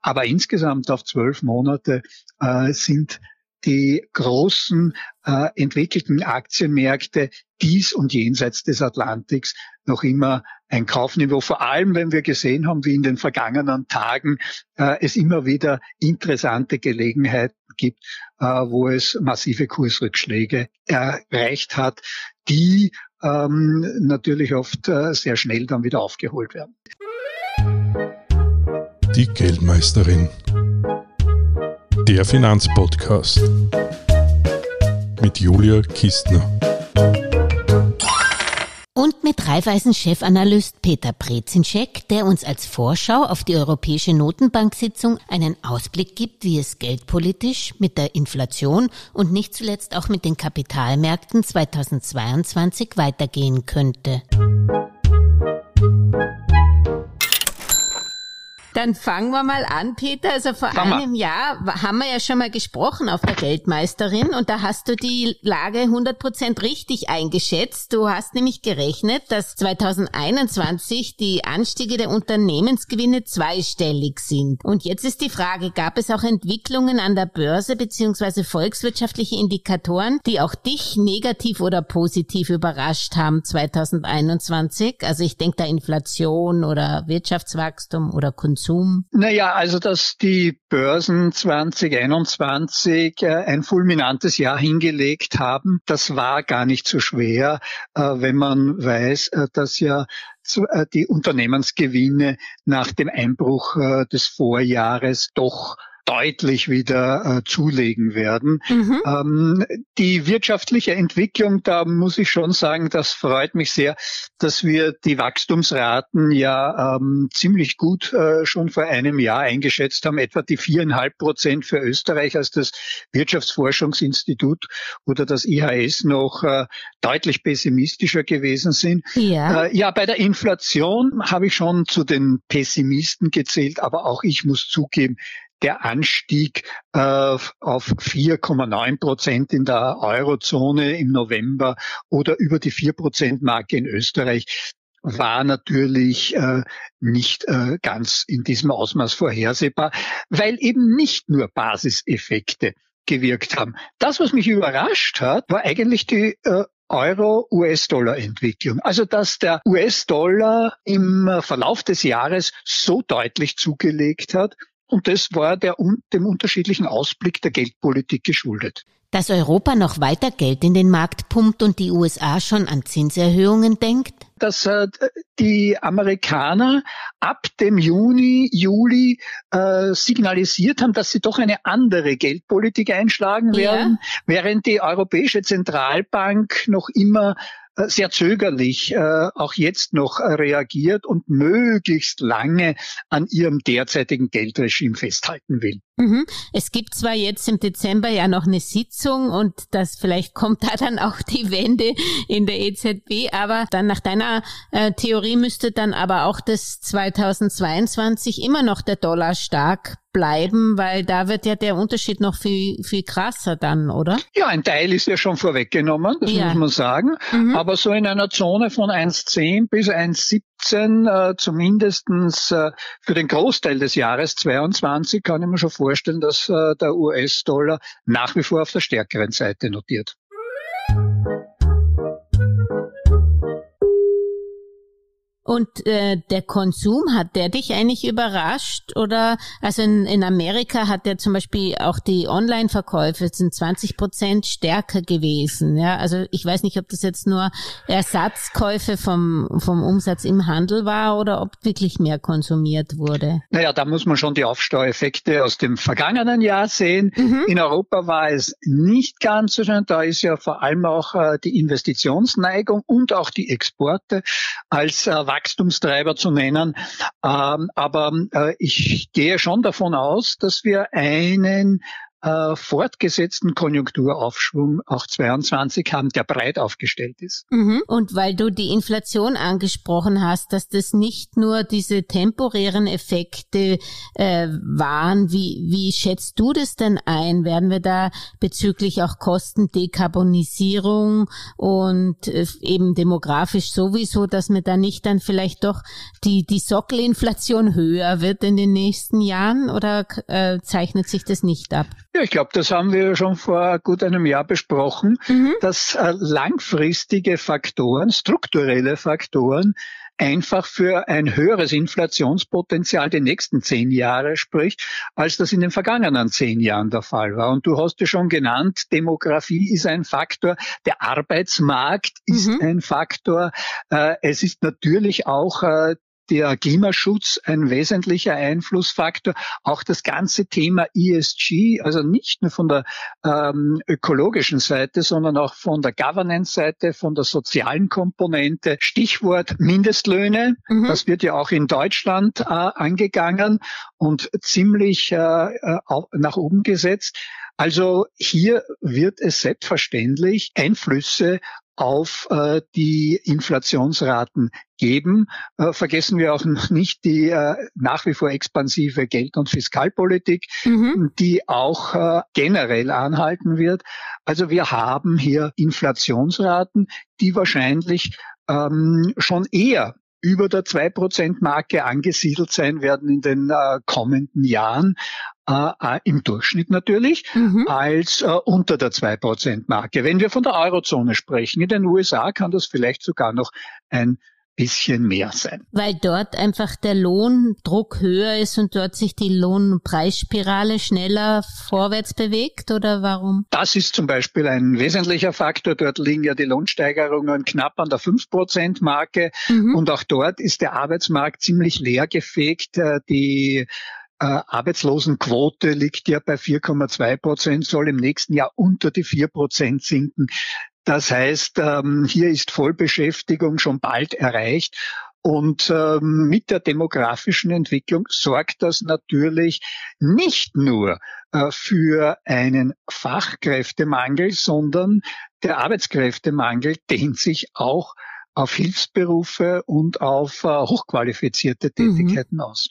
Aber insgesamt auf zwölf Monate äh, sind die großen äh, entwickelten Aktienmärkte dies und jenseits des Atlantiks noch immer ein Kaufniveau, vor allem wenn wir gesehen haben, wie in den vergangenen Tagen äh, es immer wieder interessante Gelegenheiten gibt, äh, wo es massive Kursrückschläge erreicht hat, die ähm, natürlich oft äh, sehr schnell dann wieder aufgeholt werden. Die Geldmeisterin. Der Finanzpodcast mit Julia Kistner. Und mit Raiffeisen-Chefanalyst Peter Brezinschek, der uns als Vorschau auf die Europäische Notenbank-Sitzung einen Ausblick gibt, wie es geldpolitisch mit der Inflation und nicht zuletzt auch mit den Kapitalmärkten 2022 weitergehen könnte. Dann fangen wir mal an, Peter. Also vor Fang einem Jahr haben wir ja schon mal gesprochen auf der Geldmeisterin und da hast du die Lage 100 Prozent richtig eingeschätzt. Du hast nämlich gerechnet, dass 2021 die Anstiege der Unternehmensgewinne zweistellig sind. Und jetzt ist die Frage, gab es auch Entwicklungen an der Börse beziehungsweise volkswirtschaftliche Indikatoren, die auch dich negativ oder positiv überrascht haben 2021? Also ich denke da Inflation oder Wirtschaftswachstum oder Konsum. Konsum? Naja, also dass die Börsen 2021 äh, ein fulminantes Jahr hingelegt haben, das war gar nicht so schwer, äh, wenn man weiß, äh, dass ja die Unternehmensgewinne nach dem Einbruch des Vorjahres doch deutlich wieder äh, zulegen werden. Mhm. Ähm, die wirtschaftliche Entwicklung, da muss ich schon sagen, das freut mich sehr, dass wir die Wachstumsraten ja ähm, ziemlich gut äh, schon vor einem Jahr eingeschätzt haben, etwa die viereinhalb Prozent für Österreich, als das Wirtschaftsforschungsinstitut oder das IHS noch äh, deutlich pessimistischer gewesen sind. Ja. Äh, ja, bei der Inflation habe ich schon zu den Pessimisten gezählt, aber auch ich muss zugeben, der Anstieg äh, auf 4,9 Prozent in der Eurozone im November oder über die 4 Prozent Marke in Österreich war natürlich äh, nicht äh, ganz in diesem Ausmaß vorhersehbar, weil eben nicht nur Basiseffekte gewirkt haben. Das, was mich überrascht hat, war eigentlich die äh, Euro-US-Dollar-Entwicklung. Also dass der US-Dollar im Verlauf des Jahres so deutlich zugelegt hat und das war der, dem unterschiedlichen Ausblick der Geldpolitik geschuldet. Dass Europa noch weiter Geld in den Markt pumpt und die USA schon an Zinserhöhungen denkt? Dass äh, die Amerikaner ab dem Juni, Juli äh, signalisiert haben, dass sie doch eine andere Geldpolitik einschlagen werden, ja. während die Europäische Zentralbank noch immer sehr zögerlich äh, auch jetzt noch reagiert und möglichst lange an ihrem derzeitigen Geldregime festhalten will. Mhm. Es gibt zwar jetzt im Dezember ja noch eine Sitzung und das vielleicht kommt da dann auch die Wende in der EZB, aber dann nach deiner äh, Theorie müsste dann aber auch das 2022 immer noch der Dollar stark bleiben, weil da wird ja der Unterschied noch viel, viel krasser dann, oder? Ja, ein Teil ist ja schon vorweggenommen, das ja. muss man sagen. Mhm. Aber so in einer Zone von 1,10 bis 1,17, äh, zumindestens äh, für den Großteil des Jahres 22, kann ich mir schon vorstellen, dass äh, der US-Dollar nach wie vor auf der stärkeren Seite notiert. Und äh, der Konsum, hat der dich eigentlich überrascht? Oder also in, in Amerika hat der zum Beispiel auch die Online-Verkäufe sind 20 Prozent stärker gewesen. Ja, also ich weiß nicht, ob das jetzt nur Ersatzkäufe vom, vom Umsatz im Handel war oder ob wirklich mehr konsumiert wurde. Naja, da muss man schon die Aufsteuereffekte aus dem vergangenen Jahr sehen. Mhm. In Europa war es nicht ganz so schön. Da ist ja vor allem auch äh, die Investitionsneigung und auch die Exporte als äh, Wachstumstreiber zu nennen. Ähm, aber äh, ich gehe schon davon aus, dass wir einen äh, fortgesetzten Konjunkturaufschwung auch 22 haben, der breit aufgestellt ist. Mhm. Und weil du die Inflation angesprochen hast, dass das nicht nur diese temporären Effekte äh, waren, wie, wie schätzt du das denn ein? Werden wir da bezüglich auch Kostendekarbonisierung und äh, eben demografisch sowieso, dass wir da nicht dann vielleicht doch die, die Sockelinflation höher wird in den nächsten Jahren oder äh, zeichnet sich das nicht ab? Ja, ich glaube, das haben wir schon vor gut einem Jahr besprochen, mhm. dass äh, langfristige Faktoren, strukturelle Faktoren einfach für ein höheres Inflationspotenzial die nächsten zehn Jahre spricht, als das in den vergangenen zehn Jahren der Fall war. Und du hast es schon genannt, Demografie ist ein Faktor, der Arbeitsmarkt ist mhm. ein Faktor. Äh, es ist natürlich auch äh, der Klimaschutz ein wesentlicher Einflussfaktor. Auch das ganze Thema ESG, also nicht nur von der ähm, ökologischen Seite, sondern auch von der Governance-Seite, von der sozialen Komponente. Stichwort Mindestlöhne. Mhm. Das wird ja auch in Deutschland äh, angegangen und ziemlich äh, äh nach oben gesetzt. Also hier wird es selbstverständlich Einflüsse auf äh, die Inflationsraten geben. Äh, vergessen wir auch nicht die äh, nach wie vor expansive Geld- und Fiskalpolitik, mhm. die auch äh, generell anhalten wird. Also wir haben hier Inflationsraten, die wahrscheinlich ähm, schon eher über der 2%-Marke angesiedelt sein werden in den äh, kommenden Jahren, äh, äh, im Durchschnitt natürlich, mhm. als äh, unter der 2%-Marke. Wenn wir von der Eurozone sprechen, in den USA kann das vielleicht sogar noch ein bisschen mehr sein. Weil dort einfach der Lohndruck höher ist und dort sich die Lohnpreisspirale schneller vorwärts bewegt oder warum? Das ist zum Beispiel ein wesentlicher Faktor. Dort liegen ja die Lohnsteigerungen knapp an der 5%-Marke mhm. und auch dort ist der Arbeitsmarkt ziemlich leergefegt. Äh, die Arbeitslosenquote liegt ja bei 4,2 Prozent, soll im nächsten Jahr unter die 4 Prozent sinken. Das heißt, ähm, hier ist Vollbeschäftigung schon bald erreicht. Und ähm, mit der demografischen Entwicklung sorgt das natürlich nicht nur äh, für einen Fachkräftemangel, sondern der Arbeitskräftemangel dehnt sich auch auf Hilfsberufe und auf äh, hochqualifizierte mhm. Tätigkeiten mhm. aus.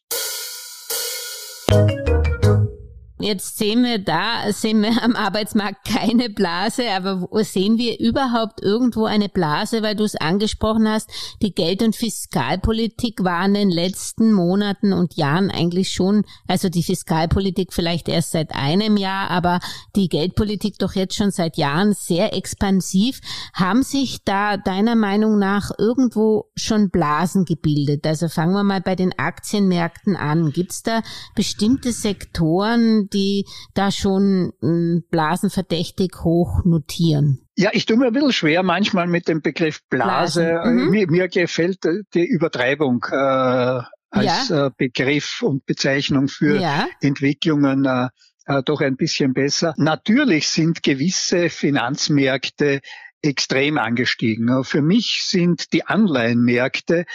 Jetzt sehen wir da, sehen wir am Arbeitsmarkt keine Blase, aber sehen wir überhaupt irgendwo eine Blase, weil du es angesprochen hast, die Geld- und Fiskalpolitik war in den letzten Monaten und Jahren eigentlich schon, also die Fiskalpolitik vielleicht erst seit einem Jahr, aber die Geldpolitik doch jetzt schon seit Jahren sehr expansiv. Haben sich da deiner Meinung nach irgendwo schon Blasen gebildet? Also fangen wir mal bei den Aktienmärkten an. Gibt es da bestimmte Sektoren, die da schon hm, blasenverdächtig hoch notieren? Ja, ich tue mir ein bisschen schwer manchmal mit dem Begriff Blase. Mhm. Mir, mir, gefällt die Übertreibung äh, als ja. äh, Begriff und Bezeichnung für ja. Entwicklungen äh, äh, doch ein bisschen besser. Natürlich sind gewisse Finanzmärkte extrem angestiegen. Für mich sind die Anleihenmärkte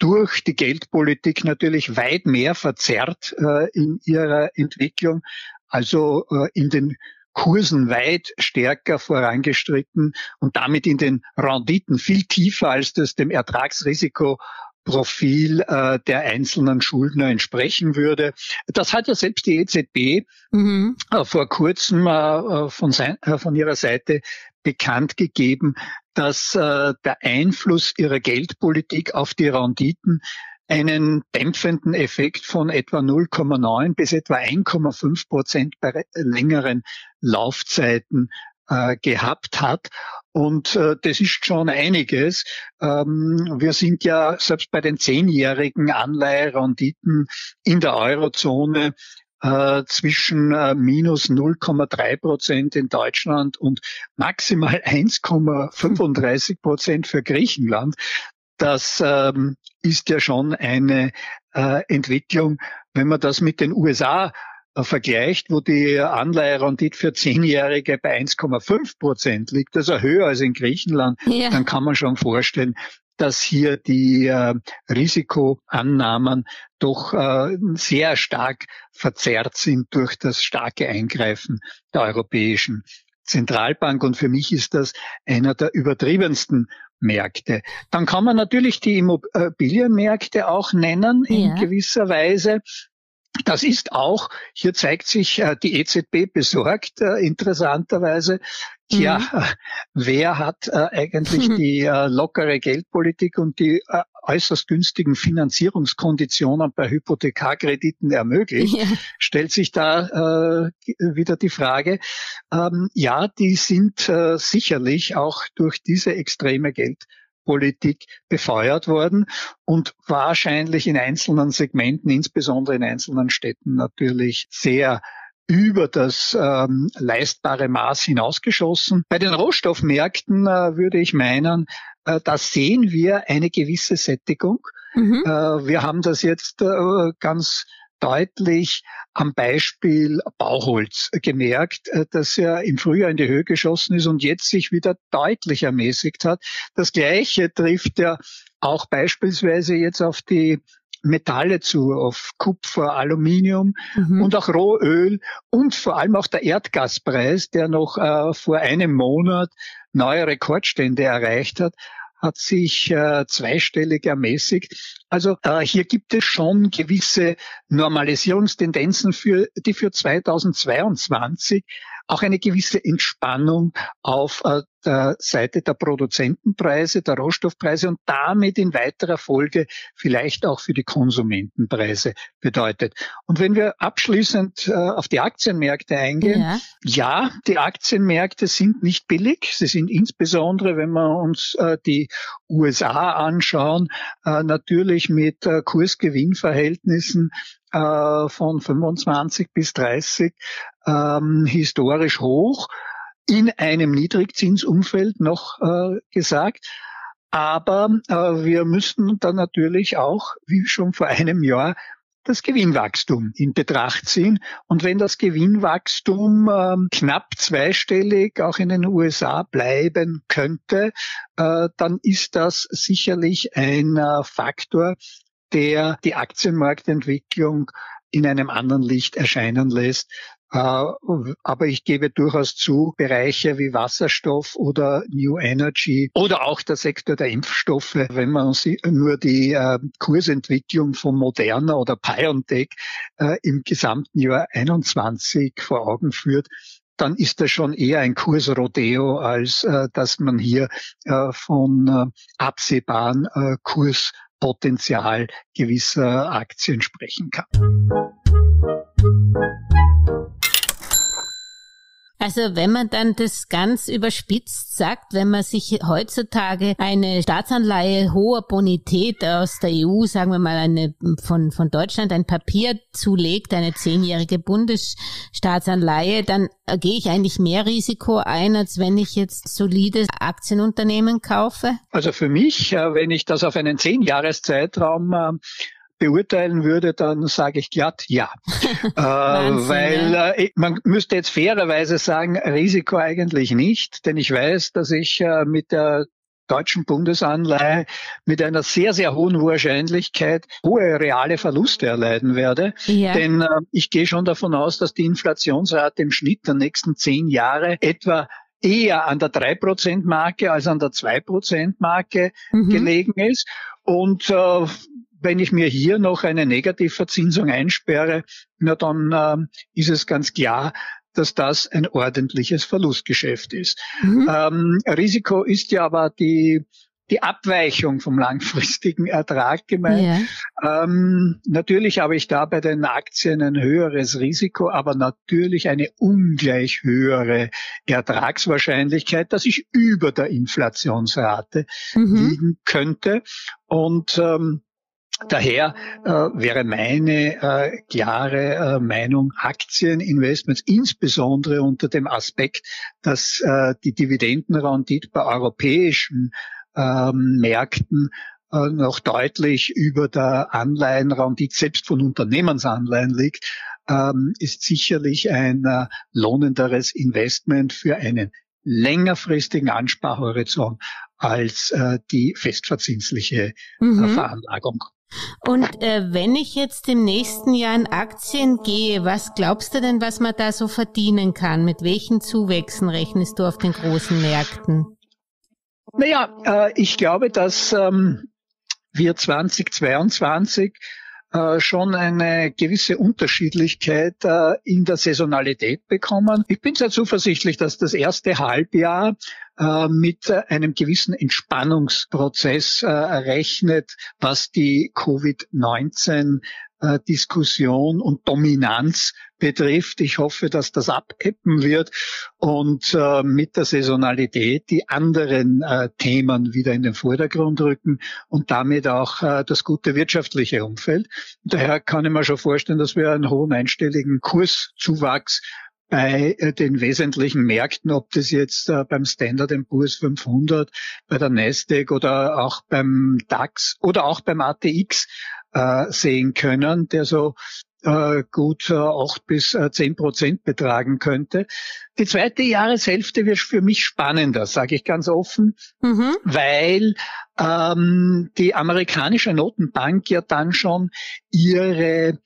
durch die Geldpolitik natürlich weit mehr verzerrt äh, in ihrer Entwicklung, also äh, in den Kursen weit stärker vorangestritten und damit in den Renditen viel tiefer, als das dem Ertragsrisikoprofil äh, der einzelnen Schuldner entsprechen würde. Das hat ja selbst die EZB mhm. äh, vor kurzem äh, von, sein, äh, von ihrer Seite bekannt gegeben, dass äh, der Einfluss ihrer Geldpolitik auf die Renditen einen dämpfenden Effekt von etwa 0,9 bis etwa 1,5 Prozent bei längeren Laufzeiten äh, gehabt hat. Und äh, das ist schon einiges. Ähm, wir sind ja selbst bei den zehnjährigen Anleiherenditen in der Eurozone äh, zwischen äh, minus 0,3 Prozent in Deutschland und maximal 1,35 Prozent für Griechenland. Das ähm, ist ja schon eine äh, Entwicklung, wenn man das mit den USA äh, vergleicht, wo die Anleiherendite für Zehnjährige bei 1,5 Prozent liegt, also höher als in Griechenland, ja. dann kann man schon vorstellen, dass hier die äh, Risikoannahmen doch äh, sehr stark verzerrt sind durch das starke Eingreifen der Europäischen Zentralbank. Und für mich ist das einer der übertriebensten Märkte. Dann kann man natürlich die Immobilienmärkte auch nennen in ja. gewisser Weise. Das ist auch, hier zeigt sich äh, die EZB besorgt, äh, interessanterweise. Ja, mhm. wer hat äh, eigentlich mhm. die lockere Geldpolitik und die äußerst günstigen Finanzierungskonditionen bei Hypothekarkrediten ermöglicht? Ja. Stellt sich da wieder die Frage. Ähm, ja, die sind sicherlich auch durch diese extreme Geld Politik befeuert worden und wahrscheinlich in einzelnen Segmenten, insbesondere in einzelnen Städten natürlich sehr über das ähm, leistbare Maß hinausgeschossen. Bei den Rohstoffmärkten äh, würde ich meinen, äh, da sehen wir eine gewisse Sättigung. Mhm. Äh, wir haben das jetzt äh, ganz deutlich am Beispiel Bauholz gemerkt, äh, dass er im Frühjahr in die Höhe geschossen ist und jetzt sich wieder deutlich ermäßigt hat. Das Gleiche trifft ja auch beispielsweise jetzt auf die Metalle zu, auf Kupfer, Aluminium mhm. und auch Rohöl und vor allem auch der Erdgaspreis, der noch äh, vor einem Monat neue Rekordstände erreicht hat hat sich äh, zweistellig ermäßigt. Also äh, hier gibt es schon gewisse Normalisierungstendenzen, für, die für 2022 auch eine gewisse Entspannung auf äh, der Seite der Produzentenpreise, der Rohstoffpreise und damit in weiterer Folge vielleicht auch für die Konsumentenpreise bedeutet. Und wenn wir abschließend äh, auf die Aktienmärkte eingehen, ja. ja. die Aktienmärkte sind nicht billig. Sie sind insbesondere, wenn wir uns äh, die USA anschauen, äh, natürlich mit äh, Kursgewinnverhältnissen äh, von 25 bis 30 ähm, historisch hoch in einem Niedrigzinsumfeld noch äh, gesagt. Aber äh, wir müssen dann natürlich auch, wie schon vor einem Jahr, das Gewinnwachstum in Betracht ziehen. Und wenn das Gewinnwachstum äh, knapp zweistellig auch in den USA bleiben könnte, äh, dann ist das sicherlich ein äh, Faktor, der die Aktienmarktentwicklung in einem anderen Licht erscheinen lässt, aber ich gebe durchaus zu, Bereiche wie Wasserstoff oder New Energy oder auch der Sektor der Impfstoffe, wenn man nur die äh, Kursentwicklung von Moderna oder BioNTech äh, im gesamten Jahr 21 vor Augen führt, dann ist das schon eher ein Kursrodeo, als dass man hier von absehbaren Kurspotenzial gewisser Aktien sprechen kann. Also wenn man dann das ganz überspitzt sagt, wenn man sich heutzutage eine Staatsanleihe hoher Bonität aus der EU, sagen wir mal eine von, von Deutschland, ein Papier zulegt, eine zehnjährige Bundesstaatsanleihe, dann gehe ich eigentlich mehr Risiko ein, als wenn ich jetzt solides Aktienunternehmen kaufe? Also für mich, wenn ich das auf einen Zehnjahreszeitraum äh, beurteilen würde, dann sage ich glatt ja. äh, weil äh, man müsste jetzt fairerweise sagen, Risiko eigentlich nicht, denn ich weiß, dass ich äh, mit der deutschen Bundesanleihe mit einer sehr, sehr hohen Wahrscheinlichkeit hohe reale Verluste erleiden werde. Ja. Denn äh, ich gehe schon davon aus, dass die Inflationsrate im Schnitt der nächsten zehn Jahre etwa eher an der 3%-Marke als an der 2%-Marke mhm. gelegen ist. Und äh, wenn ich mir hier noch eine Negativverzinsung einsperre, na dann äh, ist es ganz klar, dass das ein ordentliches Verlustgeschäft ist. Mhm. Ähm, Risiko ist ja aber die die Abweichung vom langfristigen Ertrag gemeint. Ja. Ähm, natürlich habe ich da bei den Aktien ein höheres Risiko, aber natürlich eine ungleich höhere Ertragswahrscheinlichkeit, dass ich über der Inflationsrate mhm. liegen könnte. Und ähm, Daher äh, wäre meine äh, klare äh, Meinung, Aktieninvestments, insbesondere unter dem Aspekt, dass äh, die Dividendenrendite bei europäischen ähm, Märkten äh, noch deutlich über der Anleihenrendite selbst von Unternehmensanleihen liegt, ähm, ist sicherlich ein äh, lohnenderes Investment für einen längerfristigen Ansparhorizont als äh, die festverzinsliche äh, mhm. Veranlagung. Und äh, wenn ich jetzt im nächsten Jahr in Aktien gehe, was glaubst du denn, was man da so verdienen kann? Mit welchen Zuwächsen rechnest du auf den großen Märkten? Naja, äh, ich glaube, dass ähm, wir 2022 äh, schon eine gewisse Unterschiedlichkeit äh, in der Saisonalität bekommen. Ich bin sehr zuversichtlich, dass das erste Halbjahr äh, mit einem gewissen Entspannungsprozess rechnet, was die Covid-19 äh, Diskussion und Dominanz betrifft. Ich hoffe, dass das abkippen wird und äh, mit der Saisonalität die anderen äh, Themen wieder in den Vordergrund rücken und damit auch äh, das gute wirtschaftliche Umfeld. daher kann ich mir schon vorstellen, dass wir einen hohen einstelligen Kurszuwachs bei äh, den wesentlichen Märkten, ob das jetzt äh, beim Standard Poor's 500, bei der Nasdaq oder auch beim DAX oder auch beim ATX äh, sehen können, der so äh, gut äh, acht bis äh, zehn Prozent betragen könnte. Die zweite Jahreshälfte wird für mich spannender, sage ich ganz offen, mhm. weil ähm, die amerikanische Notenbank ja dann schon ihre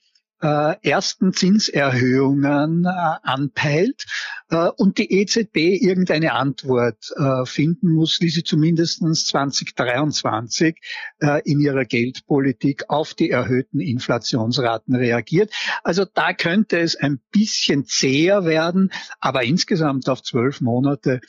äh, ersten Zinserhöhungen äh, anpeilt äh, und die EZB irgendeine Antwort finden muss, wie sie zumindest 2023 äh, in ihrer Geldpolitik auf die erhöhten Inflationsraten reagiert. Also da könnte es ein bisschen zäher werden, aber insgesamt auf zwölf Monate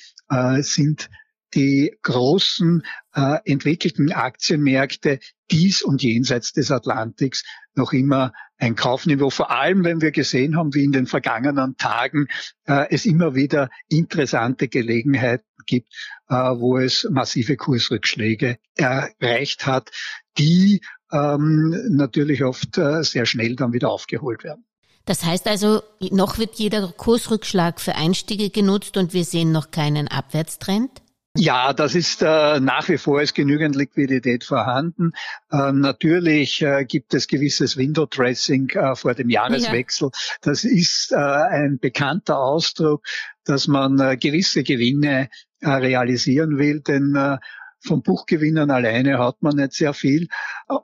sind die großen äh, entwickelten Aktienmärkte dies und jenseits des Atlantiks noch immer ein Kaufniveau, vor allem wenn wir gesehen haben, wie in den vergangenen Tagen äh, es immer wieder interessante Gelegenheiten gibt, äh, wo es massive Kursrückschläge erreicht hat, die ähm, natürlich oft äh, sehr schnell dann wieder aufgeholt werden. Das heißt also, noch wird jeder Kursrückschlag für Einstiege genutzt und wir sehen noch keinen Abwärtstrend? Ja, das ist äh, nach wie vor ist genügend Liquidität vorhanden. Äh, natürlich äh, gibt es gewisses Window Dressing äh, vor dem Jahreswechsel. Ja. Das ist äh, ein bekannter Ausdruck, dass man äh, gewisse Gewinne realisieren will, denn von Buchgewinnern alleine hat man nicht sehr viel.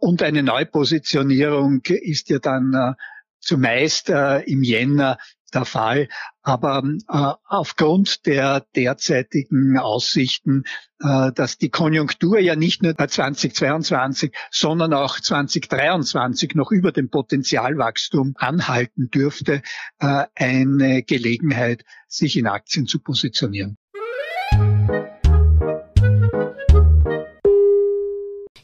Und eine Neupositionierung ist ja dann zumeist im Jänner der Fall. Aber äh, aufgrund der derzeitigen Aussichten, äh, dass die Konjunktur ja nicht nur 2022, sondern auch 2023 noch über dem Potenzialwachstum anhalten dürfte, äh, eine Gelegenheit, sich in Aktien zu positionieren.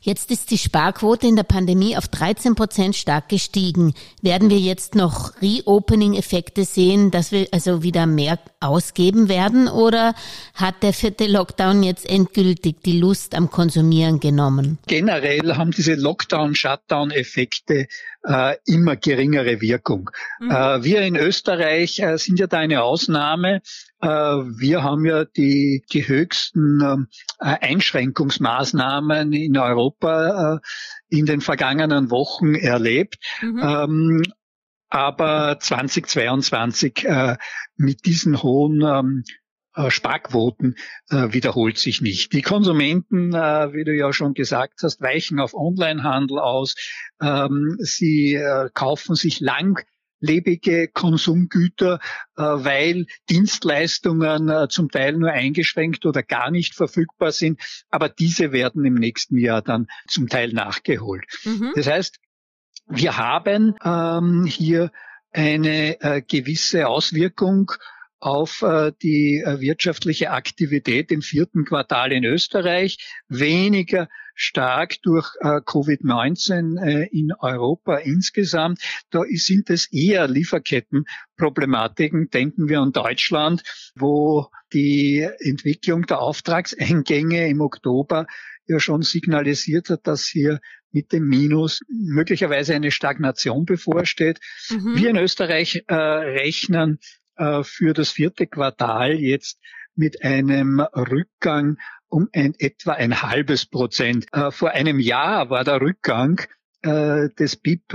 Jetzt ist die Sparquote in der Pandemie auf 13 Prozent stark gestiegen. Werden wir jetzt noch Reopening-Effekte sehen, dass wir also wieder mehr ausgeben werden oder hat der vierte Lockdown jetzt endgültig die Lust am Konsumieren genommen? Generell haben diese Lockdown-Shutdown-Effekte äh, immer geringere Wirkung. Mhm. Äh, wir in Österreich äh, sind ja da eine Ausnahme. Äh, wir haben ja die, die höchsten ähm, äh, Einschränkungsmaßnahmen in Europa äh, in den vergangenen Wochen erlebt. Mhm. Ähm, aber 2022 äh, mit diesen hohen ähm, äh, Sparquoten äh, wiederholt sich nicht. Die Konsumenten, äh, wie du ja schon gesagt hast, weichen auf Onlinehandel aus. Ähm, sie äh, kaufen sich lang lebige Konsumgüter, äh, weil Dienstleistungen äh, zum Teil nur eingeschränkt oder gar nicht verfügbar sind. Aber diese werden im nächsten Jahr dann zum Teil nachgeholt. Mhm. Das heißt, wir haben ähm, hier eine äh, gewisse Auswirkung auf äh, die äh, wirtschaftliche Aktivität im vierten Quartal in Österreich, weniger stark durch äh, Covid-19 in Europa insgesamt. Da sind es eher Lieferkettenproblematiken. Denken wir an Deutschland, wo die Entwicklung der Auftragseingänge im Oktober ja schon signalisiert hat, dass hier mit dem Minus möglicherweise eine Stagnation bevorsteht. Mhm. Wir in Österreich äh, rechnen für das vierte Quartal jetzt mit einem Rückgang um ein, etwa ein halbes Prozent. Äh, vor einem Jahr war der Rückgang äh, des BIP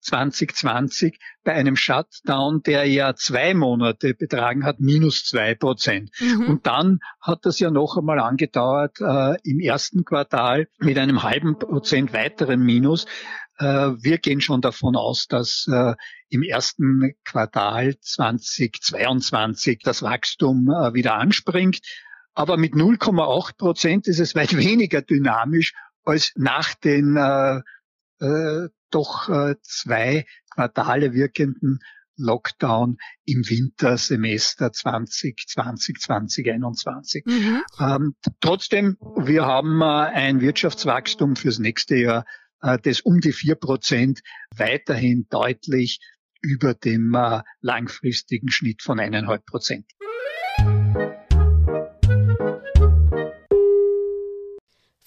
2020 bei einem Shutdown, der ja zwei Monate betragen hat, minus zwei Prozent. Mhm. Und dann hat das ja noch einmal angedauert äh, im ersten Quartal mit einem halben Prozent weiteren Minus. Äh, wir gehen schon davon aus, dass äh, im ersten Quartal 2022 das Wachstum äh, wieder anspringt. Aber mit 0,8 Prozent ist es weit weniger dynamisch als nach den äh, doch äh, zwei Quartale wirkenden Lockdown im Wintersemester 2020, 2021. Mhm. Ähm, trotzdem, wir haben äh, ein Wirtschaftswachstum fürs nächste Jahr, das um die vier Prozent weiterhin deutlich über dem äh, langfristigen Schnitt von eineinhalb Prozent.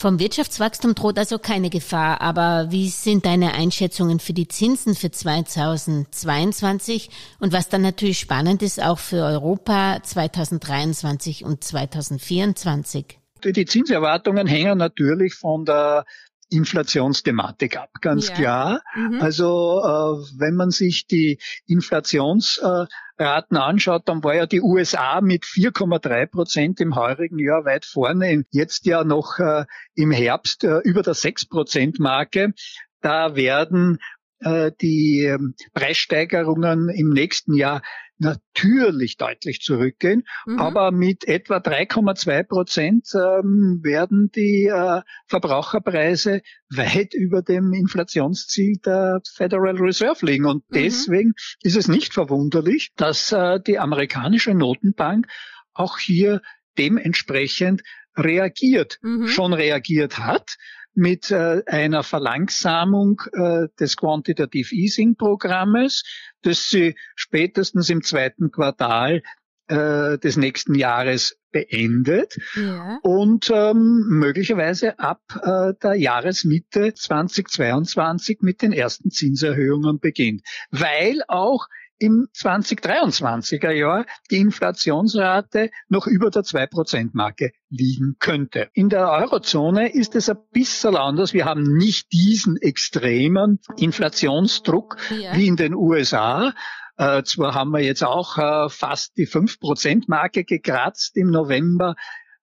Vom Wirtschaftswachstum droht also keine Gefahr, aber wie sind deine Einschätzungen für die Zinsen für 2022 und was dann natürlich spannend ist auch für Europa 2023 und 2024? Die Zinserwartungen hängen natürlich von der Inflationsthematik ab, ganz ja. klar. Mhm. Also äh, wenn man sich die Inflationsraten anschaut, dann war ja die USA mit 4,3 Prozent im heurigen Jahr weit vorne, jetzt ja noch äh, im Herbst äh, über der 6 Prozent Marke. Da werden äh, die ähm, Preissteigerungen im nächsten Jahr natürlich deutlich zurückgehen, mhm. aber mit etwa 3,2 Prozent ähm, werden die äh, Verbraucherpreise weit über dem Inflationsziel der Federal Reserve liegen. Und mhm. deswegen ist es nicht verwunderlich, dass äh, die amerikanische Notenbank auch hier dementsprechend reagiert, mhm. schon reagiert hat mit äh, einer Verlangsamung äh, des Quantitative Easing Programmes, das sie spätestens im zweiten Quartal äh, des nächsten Jahres beendet ja. und ähm, möglicherweise ab äh, der Jahresmitte 2022 mit den ersten Zinserhöhungen beginnt, weil auch im 2023er Jahr die Inflationsrate noch über der 2%-Marke liegen könnte. In der Eurozone ist es ein bisschen anders. Wir haben nicht diesen extremen Inflationsdruck ja. wie in den USA. Äh, zwar haben wir jetzt auch äh, fast die 5%-Marke gekratzt im November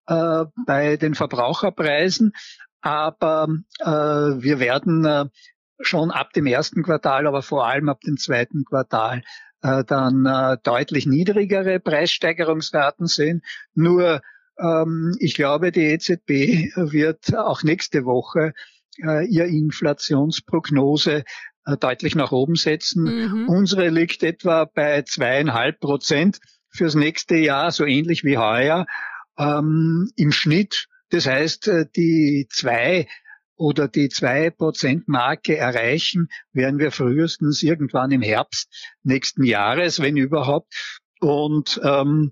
äh, bei den Verbraucherpreisen, aber äh, wir werden äh, schon ab dem ersten Quartal, aber vor allem ab dem zweiten Quartal äh, dann äh, deutlich niedrigere Preissteigerungsraten sehen. Nur ähm, ich glaube, die EZB wird auch nächste Woche äh, ihr Inflationsprognose äh, deutlich nach oben setzen. Mhm. Unsere liegt etwa bei zweieinhalb Prozent fürs nächste Jahr, so ähnlich wie heuer ähm, im Schnitt. Das heißt, äh, die zwei oder die zwei Prozent Marke erreichen, werden wir frühestens irgendwann im Herbst nächsten Jahres, wenn überhaupt. Und ähm,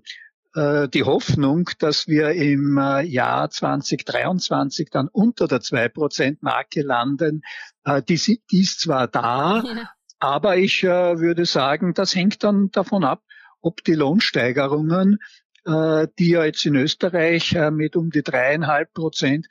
äh, die Hoffnung, dass wir im äh, Jahr 2023 dann unter der zwei Prozent Marke landen, äh, die, die ist zwar da, ja. aber ich äh, würde sagen, das hängt dann davon ab, ob die Lohnsteigerungen, äh, die ja jetzt in Österreich äh, mit um die dreieinhalb Prozent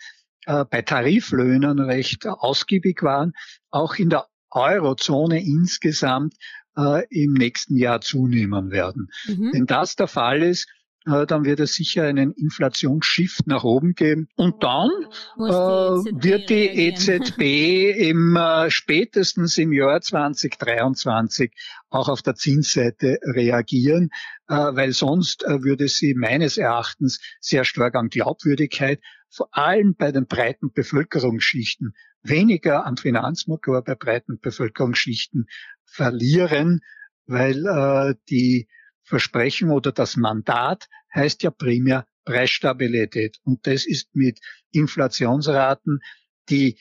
äh, bei Tariflöhnen recht ausgiebig waren, auch in der Eurozone insgesamt äh, im nächsten Jahr zunehmen werden. Mhm. Wenn das der Fall ist, äh, dann wird es sicher einen Inflationsshift nach oben geben. Und dann äh, wird die EZB im äh, spätestens im Jahr 2023 auch auf der Zinsseite reagieren, weil sonst würde sie meines Erachtens sehr stark an Glaubwürdigkeit, vor allem bei den breiten Bevölkerungsschichten, weniger am Finanzmarkt, aber bei breiten Bevölkerungsschichten verlieren, weil äh, die Versprechen oder das Mandat heißt ja primär Preisstabilität. Und das ist mit Inflationsraten, die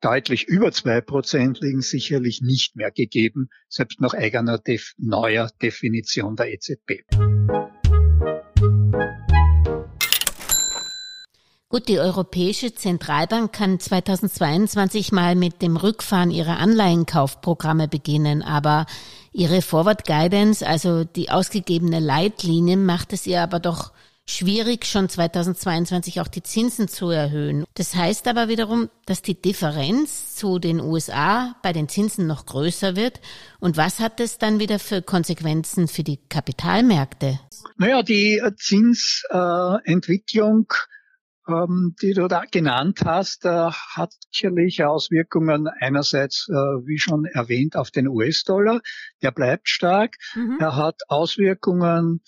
deutlich über zwei Prozent liegen, sicherlich nicht mehr gegeben, selbst nach eigener neuer Definition der EZB. Gut, die Europäische Zentralbank kann 2022 mal mit dem Rückfahren ihrer Anleihenkaufprogramme beginnen, aber ihre Forward Guidance, also die ausgegebene Leitlinie, macht es ihr aber doch schwierig, schon 2022 auch die Zinsen zu erhöhen. Das heißt aber wiederum, dass die Differenz zu den USA bei den Zinsen noch größer wird. Und was hat das dann wieder für Konsequenzen für die Kapitalmärkte? Naja, die Zinsentwicklung äh, ähm, die du da genannt hast, äh, hat sicherlich Auswirkungen einerseits, äh, wie schon erwähnt, auf den US-Dollar. Der bleibt stark. Mhm. Er hat Auswirkungen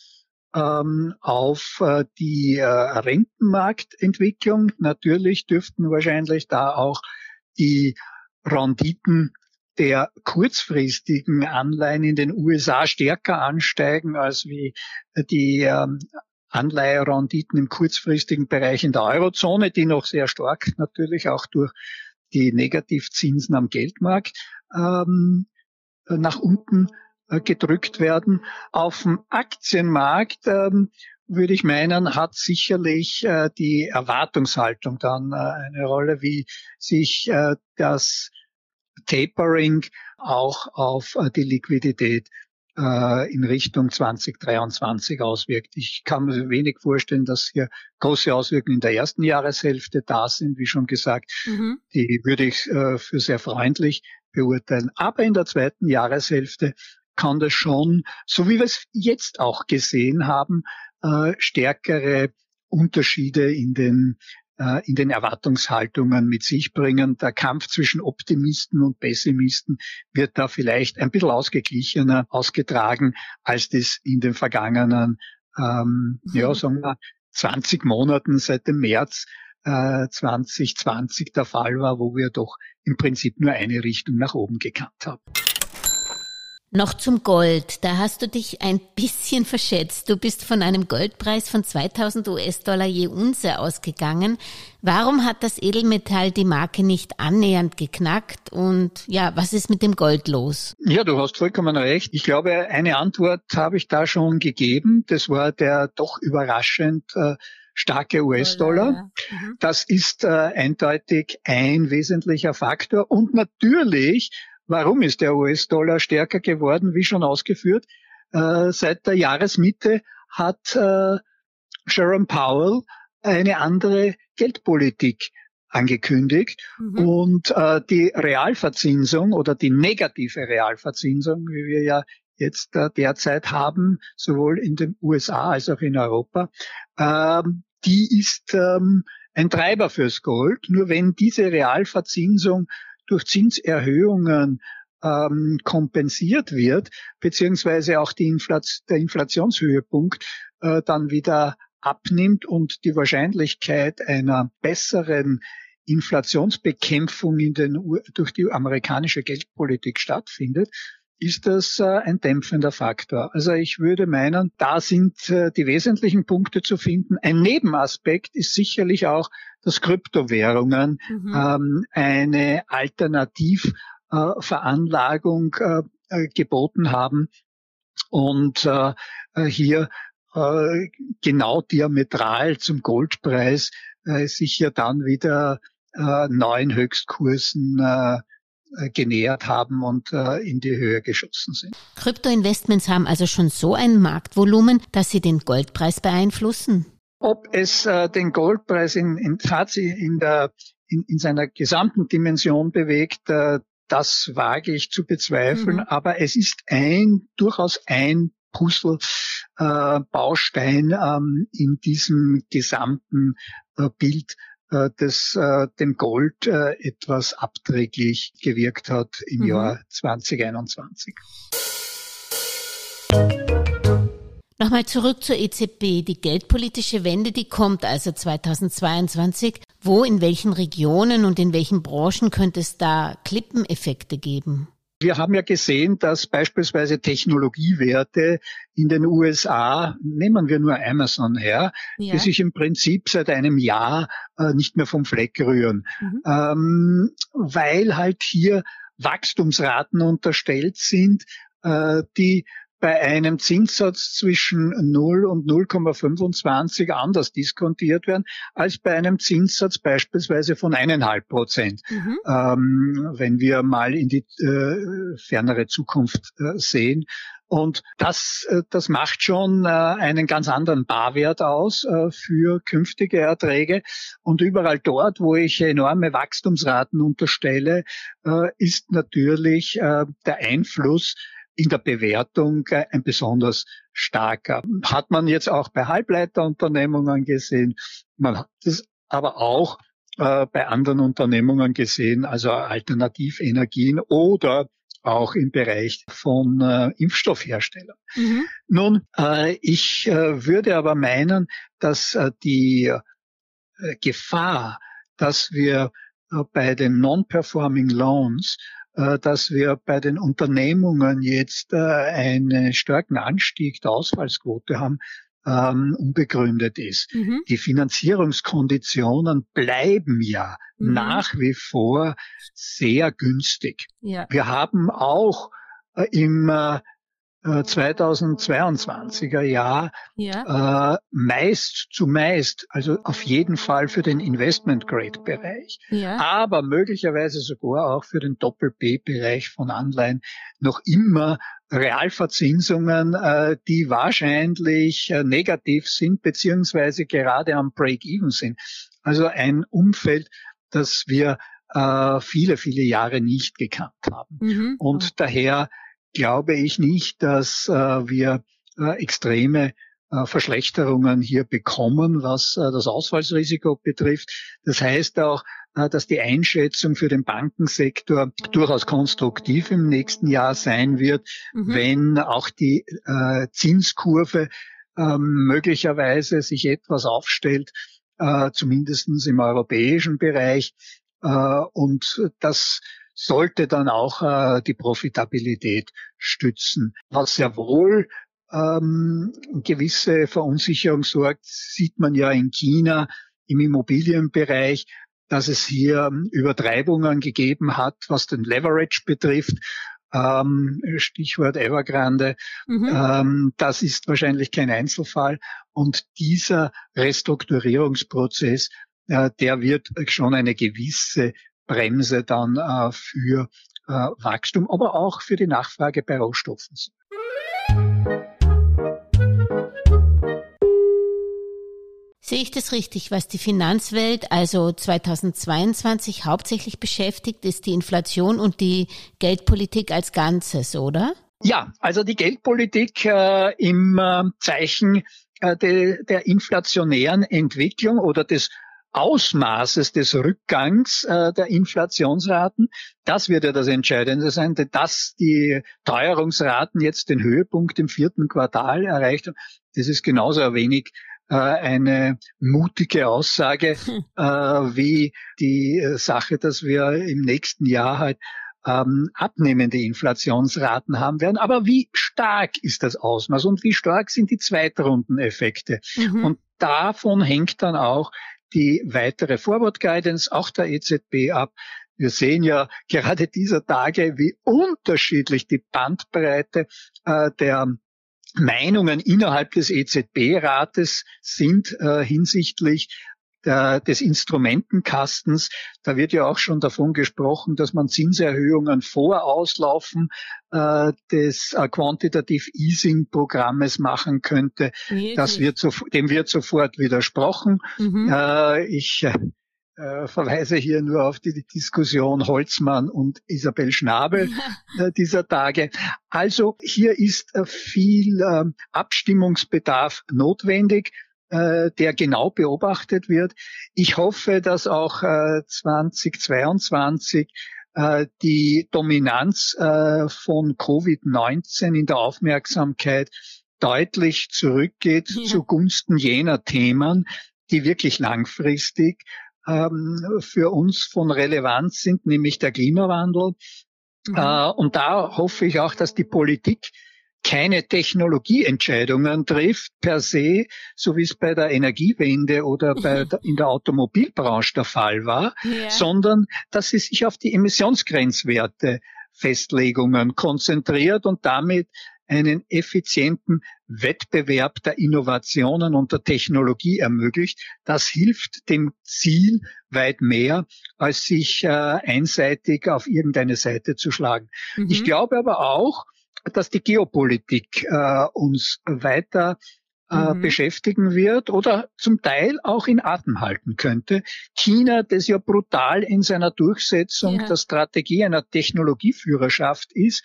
ähm, auf äh, die äh, Rentenmarktentwicklung. Natürlich dürften wahrscheinlich da auch die Renditen der kurzfristigen Anleihen in den USA stärker ansteigen als wie die ähm, Anleiherenditen im kurzfristigen Bereich in der Eurozone, die noch sehr stark natürlich auch durch die Negativzinsen am Geldmarkt ähm, nach unten äh, gedrückt werden. Auf dem Aktienmarkt ähm, würde ich meinen, hat sicherlich äh, die Erwartungshaltung dann äh, eine Rolle, wie sich äh, das Tapering auch auf äh, die Liquidität äh, in Richtung 2023 auswirkt. Ich kann mir wenig vorstellen, dass hier große Auswirkungen in der ersten Jahreshälfte da sind, wie schon gesagt. Mhm. Die würde ich äh, für sehr freundlich beurteilen. Aber in der zweiten Jahreshälfte kann das schon, so wie wir es jetzt auch gesehen haben, äh, stärkere Unterschiede in den äh, in den Erwartungshaltungen mit sich bringen. Der Kampf zwischen Optimisten und Pessimisten wird da vielleicht ein bisschen ausgeglichener ausgetragen, als das in den vergangenen, ähm, mhm. ja, sagen wir, 20 Monaten seit dem März äh, 2020 der Fall war, wo wir doch im Prinzip nur eine Richtung nach oben gekannt haben. Noch zum Gold. Da hast du dich ein bisschen verschätzt. Du bist von einem Goldpreis von 2000 US-Dollar je Unze ausgegangen. Warum hat das Edelmetall die Marke nicht annähernd geknackt? Und ja, was ist mit dem Gold los? Ja, du hast vollkommen recht. Ich glaube, eine Antwort habe ich da schon gegeben. Das war der doch überraschend äh, starke US-Dollar. Mhm. Das ist äh, eindeutig ein wesentlicher Faktor. Und natürlich Warum ist der US-Dollar stärker geworden, wie schon ausgeführt? Äh, seit der Jahresmitte hat äh, Sharon Powell eine andere Geldpolitik angekündigt mhm. und äh, die Realverzinsung oder die negative Realverzinsung, wie wir ja jetzt äh, derzeit haben, sowohl in den USA als auch in Europa, ähm, die ist ähm, ein Treiber fürs Gold. Nur wenn diese Realverzinsung durch Zinserhöhungen ähm, kompensiert wird, beziehungsweise auch die Inflation, der Inflationshöhepunkt äh, dann wieder abnimmt und die Wahrscheinlichkeit einer besseren Inflationsbekämpfung in den, durch die amerikanische Geldpolitik stattfindet, ist das äh, ein dämpfender Faktor. Also ich würde meinen, da sind äh, die wesentlichen Punkte zu finden. Ein Nebenaspekt ist sicherlich auch, dass Kryptowährungen mhm. ähm, eine Alternativveranlagung äh, äh, geboten haben und äh, hier genau diametral zum Goldpreis sich ja dann wieder neuen Höchstkursen genähert haben und äh, in die Höhe geschossen sind. Kryptoinvestments haben also schon so ein Marktvolumen, dass sie den Goldpreis beeinflussen? Ob es äh, den Goldpreis in, in, in, der, in, in seiner gesamten Dimension bewegt, äh, das wage ich zu bezweifeln, mhm. aber es ist ein, durchaus ein Puzzle, äh, Baustein ähm, in diesem gesamten äh, Bild äh, das äh, dem Gold äh, etwas abträglich gewirkt hat im mhm. Jahr 2021. Nochmal zurück zur EZB. Die geldpolitische Wende, die kommt also 2022. Wo, in welchen Regionen und in welchen Branchen könnte es da Klippeneffekte geben? Wir haben ja gesehen, dass beispielsweise Technologiewerte in den USA, nehmen wir nur Amazon her, ja. die sich im Prinzip seit einem Jahr äh, nicht mehr vom Fleck rühren, mhm. ähm, weil halt hier Wachstumsraten unterstellt sind, äh, die bei einem Zinssatz zwischen 0 und 0,25 anders diskontiert werden als bei einem Zinssatz beispielsweise von eineinhalb Prozent. Mhm. Ähm, wenn wir mal in die äh, fernere Zukunft äh, sehen. Und das, äh, das macht schon äh, einen ganz anderen Barwert aus äh, für künftige Erträge. Und überall dort, wo ich enorme Wachstumsraten unterstelle, ist natürlich der Einfluss in der Bewertung ein besonders starker. Hat man jetzt auch bei Halbleiterunternehmungen gesehen. Man hat es aber auch bei anderen Unternehmungen gesehen, also Alternativenergien oder auch im Bereich von äh, Impfstoffherstellern. Mhm. Nun, äh, ich äh, würde aber meinen, dass äh, die äh, Gefahr, dass wir äh, bei den Non-Performing Loans dass wir bei den Unternehmungen jetzt einen starken Anstieg der Ausfallsquote haben, ähm, unbegründet ist. Mhm. Die Finanzierungskonditionen bleiben ja mhm. nach wie vor sehr günstig. Ja. Wir haben auch äh, im äh, 2022er Jahr ja. äh, meist zumeist, also auf jeden Fall für den Investment Grade Bereich, ja. aber möglicherweise sogar auch für den Doppel B Bereich von Anleihen noch immer Realverzinsungen, äh, die wahrscheinlich äh, negativ sind, beziehungsweise gerade am Break-Even sind. Also ein Umfeld, das wir äh, viele, viele Jahre nicht gekannt haben. Mhm. Und daher glaube ich nicht, dass wir extreme Verschlechterungen hier bekommen, was das Ausfallsrisiko betrifft. Das heißt auch, äh, dass die Einschätzung für den Bankensektor durchaus konstruktiv im nächsten Jahr sein wird, mhm. wenn auch die äh, Zinskurve äh, möglicherweise sich etwas aufstellt, äh, zumindest im europäischen Bereich. Äh, und das sollte dann auch äh, die Profitabilität stützen. Was sehr wohl ähm, gewisse Verunsicherung sorgt, sieht man ja in China im Immobilienbereich, dass es hier Übertreibungen gegeben hat, was den Leverage betrifft. Ähm, Stichwort Evergrande. Mhm. Ähm, das ist wahrscheinlich kein Einzelfall. Und dieser Restrukturierungsprozess, äh, der wird schon eine gewisse Bremse dann äh, für äh, Wachstum, aber auch für die Nachfrage bei Rohstoffen. Sehe ich das richtig? Was die Finanzwelt also 2022 hauptsächlich beschäftigt, ist die Inflation und die Geldpolitik als Ganzes, oder? Ja, also die Geldpolitik äh, im äh, Zeichen äh, de, der inflationären Entwicklung oder des Ausmaßes des Rückgangs äh, der Inflationsraten, das wird ja das Entscheidende sein, dass die Teuerungsraten jetzt den Höhepunkt im vierten Quartal erreicht haben, das ist genauso wenig äh, eine mutige Aussage hm. äh, wie die äh, Sache, dass wir im nächsten Jahr halt ähm, abnehmende Inflationsraten haben werden. Aber wie stark ist das Ausmaß und wie stark sind die Zweitrundeneffekte? Mhm. Und davon hängt dann auch die weitere Forward Guidance, auch der EZB ab. Wir sehen ja gerade dieser Tage, wie unterschiedlich die Bandbreite äh, der Meinungen innerhalb des EZB-Rates sind äh, hinsichtlich der, des Instrumentenkastens. Da wird ja auch schon davon gesprochen, dass man Zinserhöhungen vor Auslaufen äh, des äh, Quantitative Easing Programmes machen könnte. Das wird so, dem wird sofort widersprochen. Mhm. Äh, ich äh, verweise hier nur auf die Diskussion Holzmann und Isabel Schnabel äh, dieser Tage. Also hier ist äh, viel Abstimmungsbedarf notwendig äh, der genau beobachtet wird. Ich hoffe, dass auch 2022 die Dominanz von Covid-19 in der Aufmerksamkeit deutlich zurückgeht ja. zugunsten jener Themen, die wirklich langfristig ähm, für uns von Relevanz sind, nämlich der Klimawandel. Mhm. Äh, und da hoffe ich auch, dass die Politik keine Technologieentscheidungen trifft per se, so wie es bei der Energiewende oder bei der, in der Automobilbranche der Fall war, ja. sondern dass sie sich auf die Emissionsgrenzwerte Festlegungen konzentriert und damit einen effizienten Wettbewerb der Innovationen und der Technologie ermöglicht. Das hilft dem Ziel weit mehr, als sich äh, einseitig auf irgendeine Seite zu schlagen. Mhm. Ich glaube aber auch, dass die Geopolitik äh, uns weiter äh, mhm. beschäftigen wird oder zum Teil auch in Atem halten könnte. China, das ja brutal in seiner Durchsetzung ja. der Strategie einer Technologieführerschaft ist,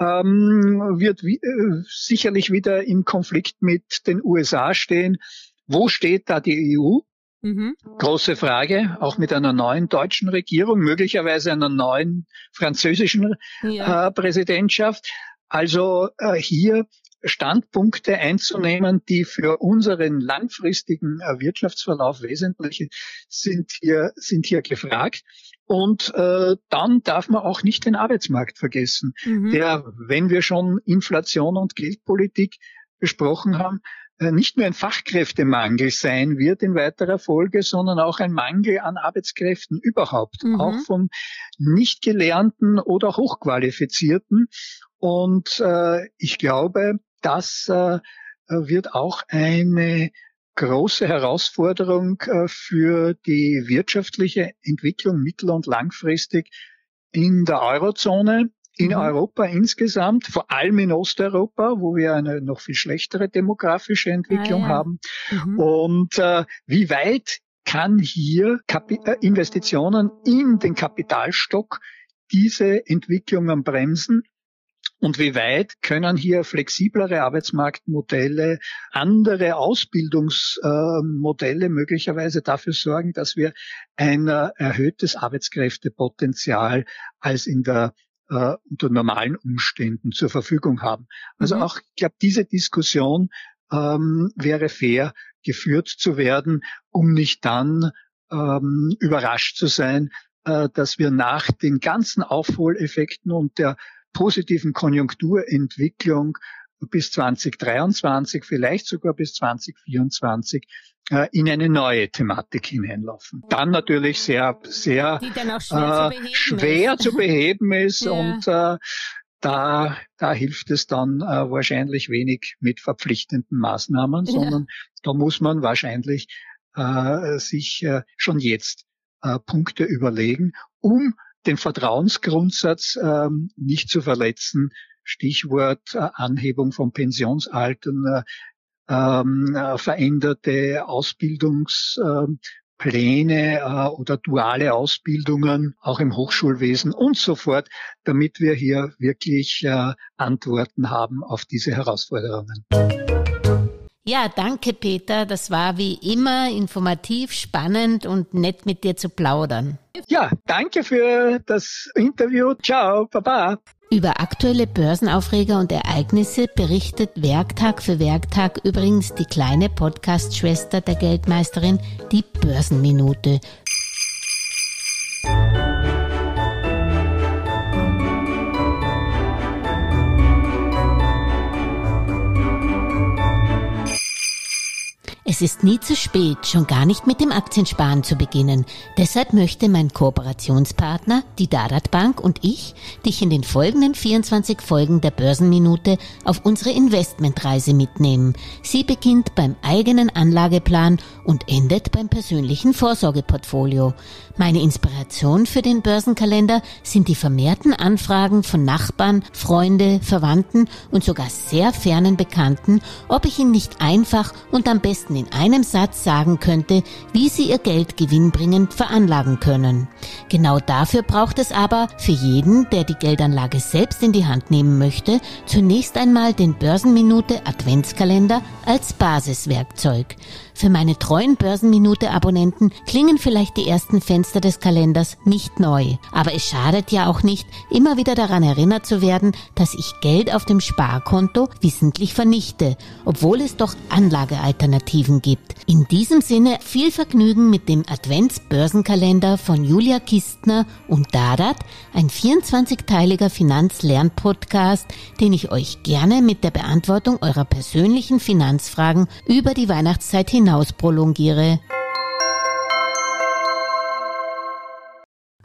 ähm, wird wie, äh, sicherlich wieder im Konflikt mit den USA stehen. Wo steht da die EU? Mhm. Große Frage, auch mit einer neuen deutschen Regierung, möglicherweise einer neuen französischen ja. äh, Präsidentschaft. Also äh, hier Standpunkte einzunehmen, die für unseren langfristigen äh, Wirtschaftsverlauf wesentlich sind hier, sind hier gefragt. Und äh, dann darf man auch nicht den Arbeitsmarkt vergessen, mhm. der, wenn wir schon Inflation und Geldpolitik besprochen haben, äh, nicht nur ein Fachkräftemangel sein wird in weiterer Folge, sondern auch ein Mangel an Arbeitskräften überhaupt, mhm. auch von nicht gelernten oder hochqualifizierten. Und äh, ich glaube, das äh, wird auch eine große Herausforderung äh, für die wirtschaftliche Entwicklung mittel- und langfristig in der Eurozone, in mhm. Europa insgesamt, vor allem in Osteuropa, wo wir eine noch viel schlechtere demografische Entwicklung ah, ja. haben. Mhm. Und äh, wie weit kann hier Kapi äh, Investitionen in den Kapitalstock diese Entwicklungen bremsen? Und wie weit können hier flexiblere Arbeitsmarktmodelle, andere Ausbildungsmodelle möglicherweise dafür sorgen, dass wir ein äh, erhöhtes Arbeitskräftepotenzial als in der äh, unter normalen Umständen zur Verfügung haben. Also mhm. auch, ich glaube, diese Diskussion ähm, wäre fair geführt zu werden, um nicht dann ähm, überrascht zu sein, äh, dass wir nach den ganzen Aufholeffekten und der positiven Konjunkturentwicklung bis 2023, vielleicht sogar bis 2024 äh, in eine neue Thematik hineinlaufen. Dann natürlich sehr, sehr schwer, äh, zu, schwer zu beheben ist ja. und äh, da, da hilft es dann äh, wahrscheinlich wenig mit verpflichtenden Maßnahmen, sondern ja. da muss man wahrscheinlich äh, sich äh, schon jetzt äh, Punkte überlegen, um den Vertrauensgrundsatz ähm, nicht zu verletzen. Stichwort äh, Anhebung von Pensionsaltern, äh, ähm, äh, veränderte Ausbildungspläne äh, oder duale Ausbildungen, auch im Hochschulwesen und so fort, damit wir hier wirklich äh, Antworten haben auf diese Herausforderungen. Ja, danke Peter. Das war wie immer informativ, spannend und nett mit dir zu plaudern. Ja, danke für das Interview. Ciao, Baba. Über aktuelle Börsenaufreger und Ereignisse berichtet Werktag für Werktag übrigens die kleine Podcast-Schwester der Geldmeisterin, die Börsenminute. Es ist nie zu spät, schon gar nicht mit dem Aktiensparen zu beginnen. Deshalb möchte mein Kooperationspartner, die Dadat Bank und ich, dich in den folgenden 24 Folgen der Börsenminute auf unsere Investmentreise mitnehmen. Sie beginnt beim eigenen Anlageplan und endet beim persönlichen Vorsorgeportfolio. Meine Inspiration für den Börsenkalender sind die vermehrten Anfragen von Nachbarn, Freunde, Verwandten und sogar sehr fernen Bekannten, ob ich ihn nicht einfach und am besten in einem Satz sagen könnte, wie sie ihr Geld gewinnbringend veranlagen können. Genau dafür braucht es aber für jeden, der die Geldanlage selbst in die Hand nehmen möchte, zunächst einmal den Börsenminute Adventskalender als Basiswerkzeug. Für meine treuen Börsenminute-Abonnenten klingen vielleicht die ersten Fenster des Kalenders nicht neu. Aber es schadet ja auch nicht, immer wieder daran erinnert zu werden, dass ich Geld auf dem Sparkonto wissentlich vernichte, obwohl es doch Anlagealternativen gibt. In diesem Sinne viel Vergnügen mit dem Advents-Börsenkalender von Julia Kistner und Dadat, ein 24-teiliger Finanzlernpodcast, den ich euch gerne mit der Beantwortung eurer persönlichen Finanzfragen über die Weihnachtszeit hinaus hinaus prolongiere.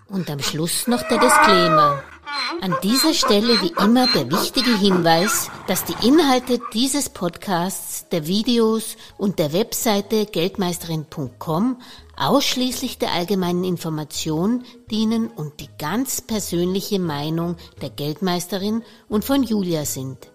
Und am Schluss noch der Disclaimer. An dieser Stelle wie immer der wichtige Hinweis, dass die Inhalte dieses Podcasts, der Videos und der Webseite geldmeisterin.com ausschließlich der allgemeinen Information dienen und die ganz persönliche Meinung der Geldmeisterin und von Julia sind.